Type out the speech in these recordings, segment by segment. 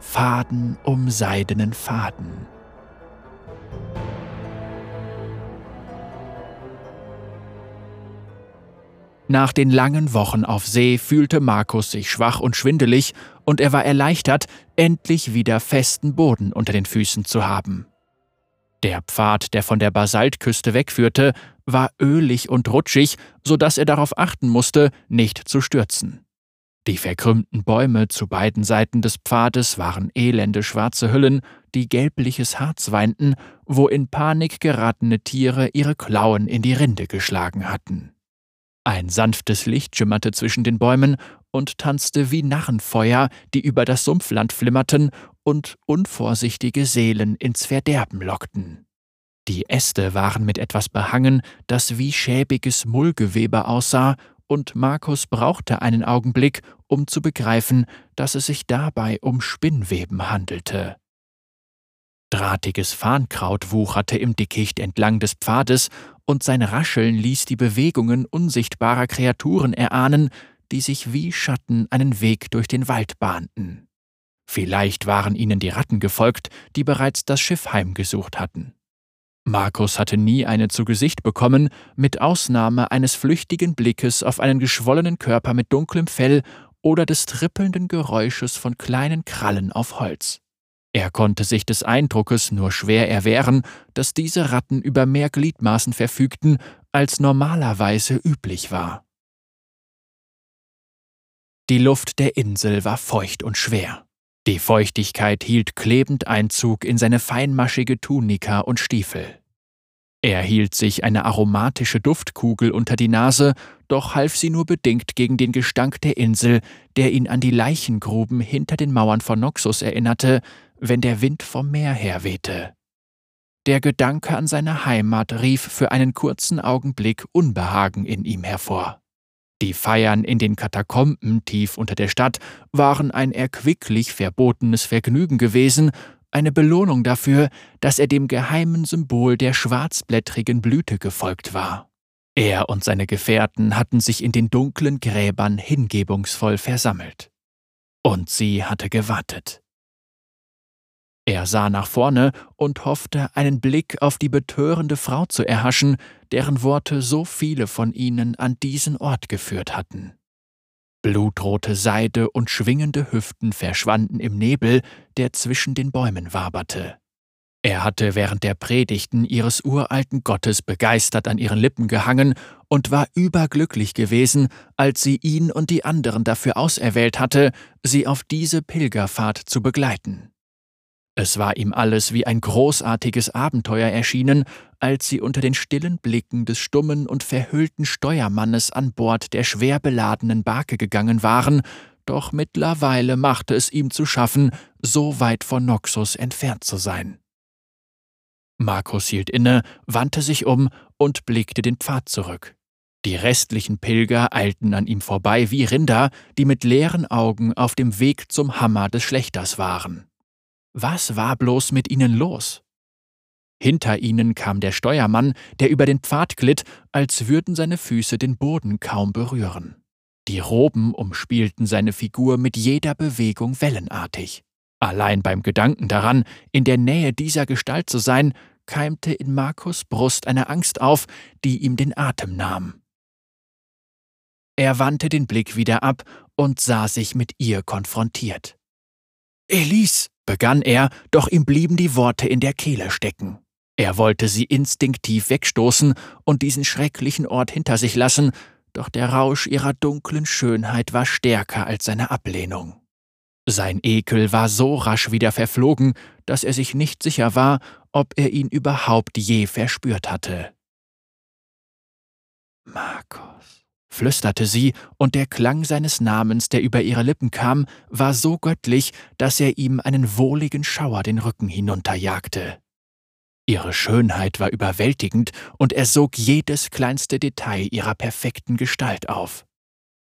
Faden um seidenen Faden. Nach den langen Wochen auf See fühlte Markus sich schwach und schwindelig, und er war erleichtert, endlich wieder festen Boden unter den Füßen zu haben. Der Pfad, der von der Basaltküste wegführte, war ölig und rutschig, so dass er darauf achten musste, nicht zu stürzen. Die verkrümmten Bäume zu beiden Seiten des Pfades waren elende schwarze Hüllen, die gelbliches Harz weinten, wo in Panik geratene Tiere ihre Klauen in die Rinde geschlagen hatten. Ein sanftes Licht schimmerte zwischen den Bäumen und tanzte wie Narrenfeuer, die über das Sumpfland flimmerten und unvorsichtige Seelen ins Verderben lockten. Die Äste waren mit etwas behangen, das wie schäbiges Mullgewebe aussah, und Markus brauchte einen Augenblick, um zu begreifen, dass es sich dabei um Spinnweben handelte. Drahtiges Farnkraut wucherte im Dickicht entlang des Pfades, und sein Rascheln ließ die Bewegungen unsichtbarer Kreaturen erahnen, die sich wie Schatten einen Weg durch den Wald bahnten. Vielleicht waren ihnen die Ratten gefolgt, die bereits das Schiff heimgesucht hatten. Markus hatte nie eine zu Gesicht bekommen, mit Ausnahme eines flüchtigen Blickes auf einen geschwollenen Körper mit dunklem Fell oder des trippelnden Geräusches von kleinen Krallen auf Holz. Er konnte sich des Eindruckes nur schwer erwehren, dass diese Ratten über mehr Gliedmaßen verfügten, als normalerweise üblich war. Die Luft der Insel war feucht und schwer. Die Feuchtigkeit hielt klebend Einzug in seine feinmaschige Tunika und Stiefel. Er hielt sich eine aromatische Duftkugel unter die Nase, doch half sie nur bedingt gegen den Gestank der Insel, der ihn an die Leichengruben hinter den Mauern von Noxus erinnerte, wenn der Wind vom Meer her wehte. Der Gedanke an seine Heimat rief für einen kurzen Augenblick Unbehagen in ihm hervor. Die Feiern in den Katakomben tief unter der Stadt waren ein erquicklich verbotenes Vergnügen gewesen, eine Belohnung dafür, dass er dem geheimen Symbol der schwarzblättrigen Blüte gefolgt war. Er und seine Gefährten hatten sich in den dunklen Gräbern hingebungsvoll versammelt. Und sie hatte gewartet. Er sah nach vorne und hoffte, einen Blick auf die betörende Frau zu erhaschen, deren Worte so viele von ihnen an diesen Ort geführt hatten. Blutrote Seide und schwingende Hüften verschwanden im Nebel, der zwischen den Bäumen waberte. Er hatte während der Predigten ihres uralten Gottes begeistert an ihren Lippen gehangen und war überglücklich gewesen, als sie ihn und die anderen dafür auserwählt hatte, sie auf diese Pilgerfahrt zu begleiten. Es war ihm alles wie ein großartiges Abenteuer erschienen, als sie unter den stillen Blicken des stummen und verhüllten Steuermannes an Bord der schwer beladenen Barke gegangen waren, doch mittlerweile machte es ihm zu schaffen, so weit von Noxus entfernt zu sein. Markus hielt inne, wandte sich um und blickte den Pfad zurück. Die restlichen Pilger eilten an ihm vorbei wie Rinder, die mit leeren Augen auf dem Weg zum Hammer des Schlechters waren. Was war bloß mit ihnen los? Hinter ihnen kam der Steuermann, der über den Pfad glitt, als würden seine Füße den Boden kaum berühren. Die Roben umspielten seine Figur mit jeder Bewegung wellenartig. Allein beim Gedanken daran, in der Nähe dieser Gestalt zu sein, keimte in Markus Brust eine Angst auf, die ihm den Atem nahm. Er wandte den Blick wieder ab und sah sich mit ihr konfrontiert. Elise, begann er, doch ihm blieben die Worte in der Kehle stecken. Er wollte sie instinktiv wegstoßen und diesen schrecklichen Ort hinter sich lassen, doch der Rausch ihrer dunklen Schönheit war stärker als seine Ablehnung. Sein Ekel war so rasch wieder verflogen, dass er sich nicht sicher war, ob er ihn überhaupt je verspürt hatte. Markus flüsterte sie, und der Klang seines Namens, der über ihre Lippen kam, war so göttlich, dass er ihm einen wohligen Schauer den Rücken hinunterjagte. Ihre Schönheit war überwältigend, und er sog jedes kleinste Detail ihrer perfekten Gestalt auf.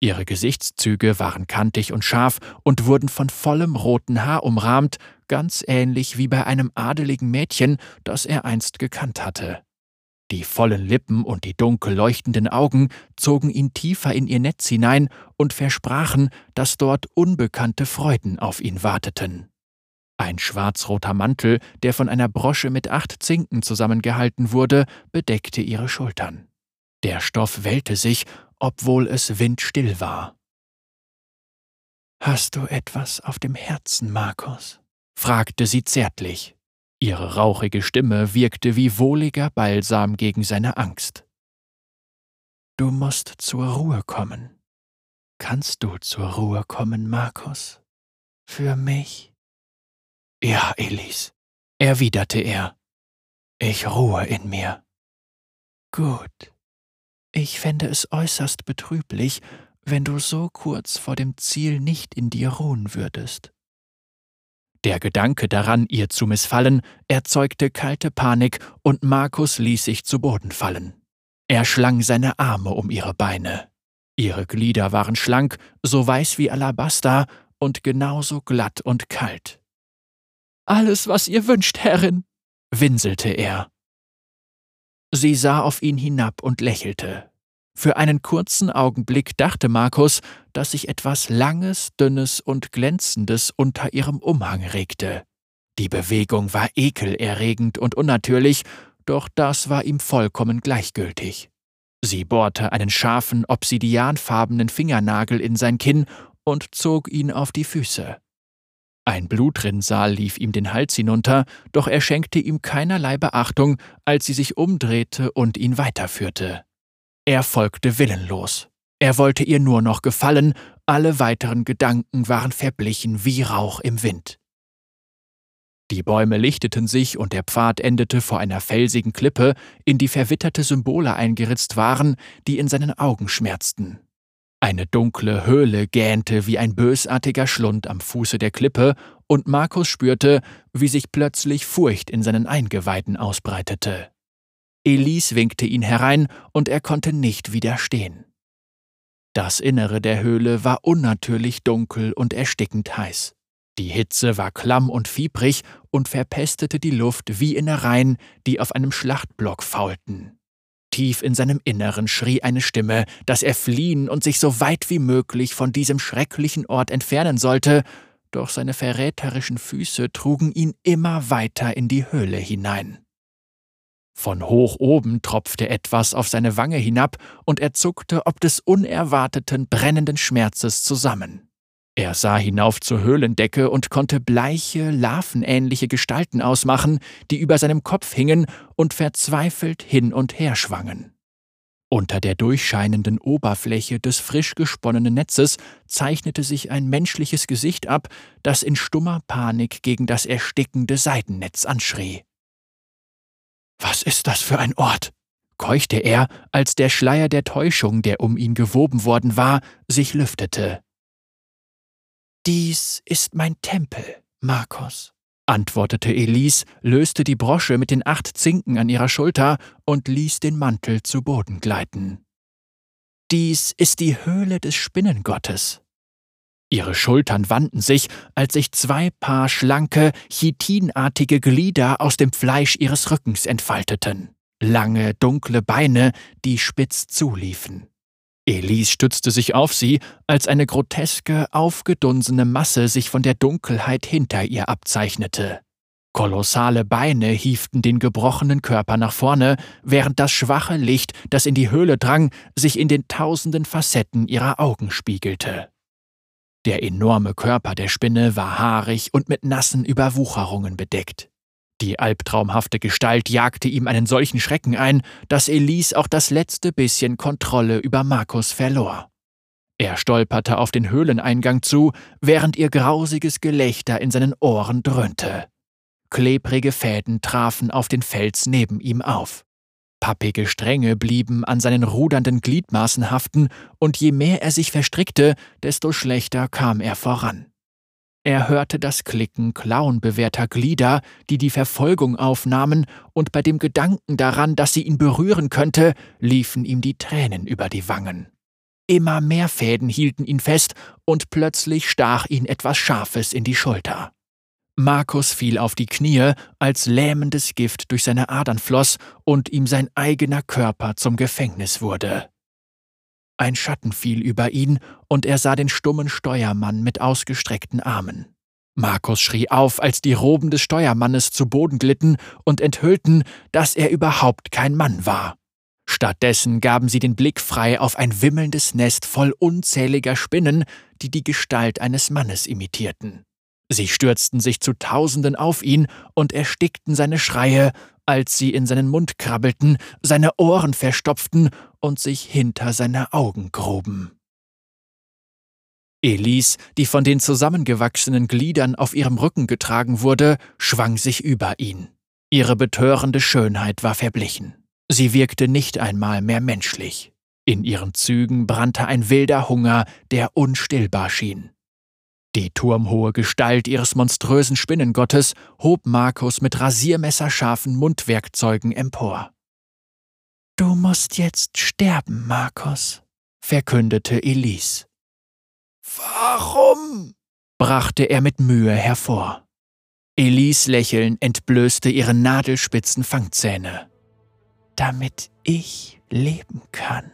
Ihre Gesichtszüge waren kantig und scharf und wurden von vollem roten Haar umrahmt, ganz ähnlich wie bei einem adeligen Mädchen, das er einst gekannt hatte. Die vollen Lippen und die dunkel leuchtenden Augen zogen ihn tiefer in ihr Netz hinein und versprachen, dass dort unbekannte Freuden auf ihn warteten. Ein schwarzroter Mantel, der von einer Brosche mit acht Zinken zusammengehalten wurde, bedeckte ihre Schultern. Der Stoff wellte sich, obwohl es windstill war. Hast du etwas auf dem Herzen, Markus? fragte sie zärtlich. Ihre rauchige Stimme wirkte wie wohliger Balsam gegen seine Angst. Du musst zur Ruhe kommen. Kannst du zur Ruhe kommen, Markus? Für mich? Ja, Elis, erwiderte er. Ich ruhe in mir. Gut. Ich fände es äußerst betrüblich, wenn du so kurz vor dem Ziel nicht in dir ruhen würdest. Der Gedanke daran, ihr zu missfallen, erzeugte kalte Panik und Markus ließ sich zu Boden fallen. Er schlang seine Arme um ihre Beine. Ihre Glieder waren schlank, so weiß wie Alabaster und genauso glatt und kalt. Alles, was ihr wünscht, Herrin, winselte er. Sie sah auf ihn hinab und lächelte. Für einen kurzen Augenblick dachte Markus, dass sich etwas Langes, Dünnes und Glänzendes unter ihrem Umhang regte. Die Bewegung war ekelerregend und unnatürlich, doch das war ihm vollkommen gleichgültig. Sie bohrte einen scharfen, obsidianfarbenen Fingernagel in sein Kinn und zog ihn auf die Füße. Ein Blutrinsal lief ihm den Hals hinunter, doch er schenkte ihm keinerlei Beachtung, als sie sich umdrehte und ihn weiterführte. Er folgte willenlos. Er wollte ihr nur noch gefallen, alle weiteren Gedanken waren verblichen wie Rauch im Wind. Die Bäume lichteten sich und der Pfad endete vor einer felsigen Klippe, in die verwitterte Symbole eingeritzt waren, die in seinen Augen schmerzten. Eine dunkle Höhle gähnte wie ein bösartiger Schlund am Fuße der Klippe, und Markus spürte, wie sich plötzlich Furcht in seinen Eingeweiden ausbreitete. Elise winkte ihn herein, und er konnte nicht widerstehen. Das Innere der Höhle war unnatürlich dunkel und erstickend heiß. Die Hitze war klamm und fiebrig und verpestete die Luft wie Innereien, die auf einem Schlachtblock faulten. Tief in seinem Inneren schrie eine Stimme, dass er fliehen und sich so weit wie möglich von diesem schrecklichen Ort entfernen sollte, doch seine verräterischen Füße trugen ihn immer weiter in die Höhle hinein. Von hoch oben tropfte etwas auf seine Wange hinab, und er zuckte ob des unerwarteten brennenden Schmerzes zusammen. Er sah hinauf zur Höhlendecke und konnte bleiche, larvenähnliche Gestalten ausmachen, die über seinem Kopf hingen und verzweifelt hin und her schwangen. Unter der durchscheinenden Oberfläche des frisch gesponnenen Netzes zeichnete sich ein menschliches Gesicht ab, das in stummer Panik gegen das erstickende Seitennetz anschrie. Was ist das für ein Ort? keuchte er, als der Schleier der Täuschung, der um ihn gewoben worden war, sich lüftete. Dies ist mein Tempel, Markus, antwortete Elise, löste die Brosche mit den acht Zinken an ihrer Schulter und ließ den Mantel zu Boden gleiten. Dies ist die Höhle des Spinnengottes. Ihre Schultern wandten sich, als sich zwei Paar schlanke, chitinartige Glieder aus dem Fleisch ihres Rückens entfalteten. Lange, dunkle Beine, die spitz zuliefen. Elise stützte sich auf sie, als eine groteske, aufgedunsene Masse sich von der Dunkelheit hinter ihr abzeichnete. Kolossale Beine hieften den gebrochenen Körper nach vorne, während das schwache Licht, das in die Höhle drang, sich in den tausenden Facetten ihrer Augen spiegelte. Der enorme Körper der Spinne war haarig und mit nassen Überwucherungen bedeckt. Die albtraumhafte Gestalt jagte ihm einen solchen Schrecken ein, dass Elise auch das letzte bisschen Kontrolle über Markus verlor. Er stolperte auf den Höhleneingang zu, während ihr grausiges Gelächter in seinen Ohren dröhnte. Klebrige Fäden trafen auf den Fels neben ihm auf. Pappige Stränge blieben an seinen rudernden Gliedmaßen haften, und je mehr er sich verstrickte, desto schlechter kam er voran. Er hörte das Klicken klauenbewehrter Glieder, die die Verfolgung aufnahmen, und bei dem Gedanken daran, dass sie ihn berühren könnte, liefen ihm die Tränen über die Wangen. Immer mehr Fäden hielten ihn fest, und plötzlich stach ihn etwas Scharfes in die Schulter. Markus fiel auf die Knie, als lähmendes Gift durch seine Adern floss und ihm sein eigener Körper zum Gefängnis wurde. Ein Schatten fiel über ihn, und er sah den stummen Steuermann mit ausgestreckten Armen. Markus schrie auf, als die Roben des Steuermannes zu Boden glitten und enthüllten, dass er überhaupt kein Mann war. Stattdessen gaben sie den Blick frei auf ein wimmelndes Nest voll unzähliger Spinnen, die die Gestalt eines Mannes imitierten. Sie stürzten sich zu Tausenden auf ihn und erstickten seine Schreie, als sie in seinen Mund krabbelten, seine Ohren verstopften und sich hinter seine Augen gruben. Elise, die von den zusammengewachsenen Gliedern auf ihrem Rücken getragen wurde, schwang sich über ihn. Ihre betörende Schönheit war verblichen. Sie wirkte nicht einmal mehr menschlich. In ihren Zügen brannte ein wilder Hunger, der unstillbar schien. Die turmhohe Gestalt ihres monströsen Spinnengottes hob Markus mit rasiermesserscharfen Mundwerkzeugen empor. Du musst jetzt sterben, Markus, verkündete Elise. Warum? brachte er mit Mühe hervor. Elise Lächeln entblößte ihre nadelspitzen Fangzähne. Damit ich leben kann.